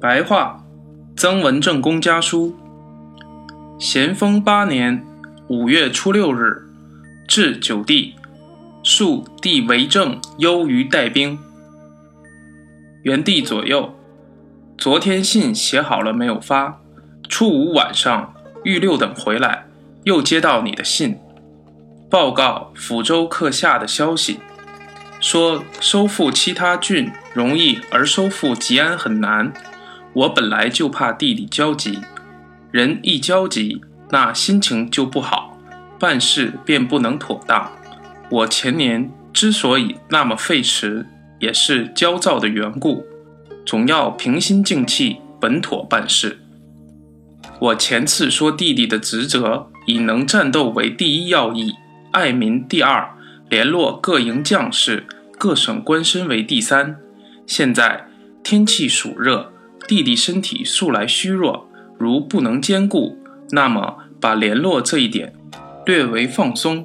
白话，曾文正公家书。咸丰八年五月初六日，至九地，庶帝为政优于带兵。元帝左右，昨天信写好了没有发？初五晚上，御六等回来，又接到你的信，报告抚州克下的消息，说收复其他郡容易，而收复吉安很难。我本来就怕弟弟焦急，人一焦急，那心情就不好，办事便不能妥当。我前年之所以那么费时，也是焦躁的缘故，总要平心静气，稳妥办事。我前次说弟弟的职责以能战斗为第一要义，爱民第二，联络各营将士、各省官绅为第三。现在天气暑热。弟弟身体素来虚弱，如不能兼顾，那么把联络这一点略为放松。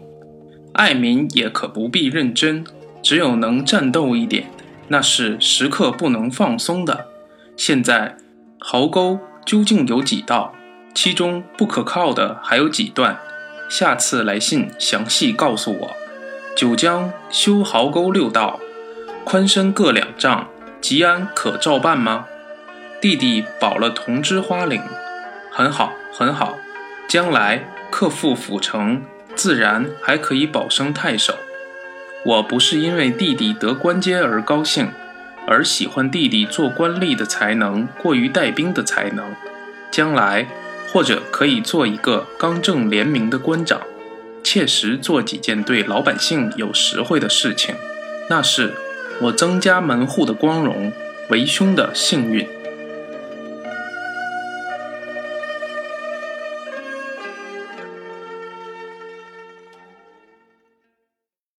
爱民也可不必认真，只有能战斗一点，那是时刻不能放松的。现在壕沟究竟有几道？其中不可靠的还有几段？下次来信详细告诉我。九江修壕沟六道，宽深各两丈，吉安可照办吗？弟弟保了同知花岭，很好，很好。将来克复府城，自然还可以保升太守。我不是因为弟弟得官阶而高兴，而喜欢弟弟做官吏的才能过于带兵的才能。将来或者可以做一个刚正廉明的官长，切实做几件对老百姓有实惠的事情，那是我曾家门户的光荣，为兄的幸运。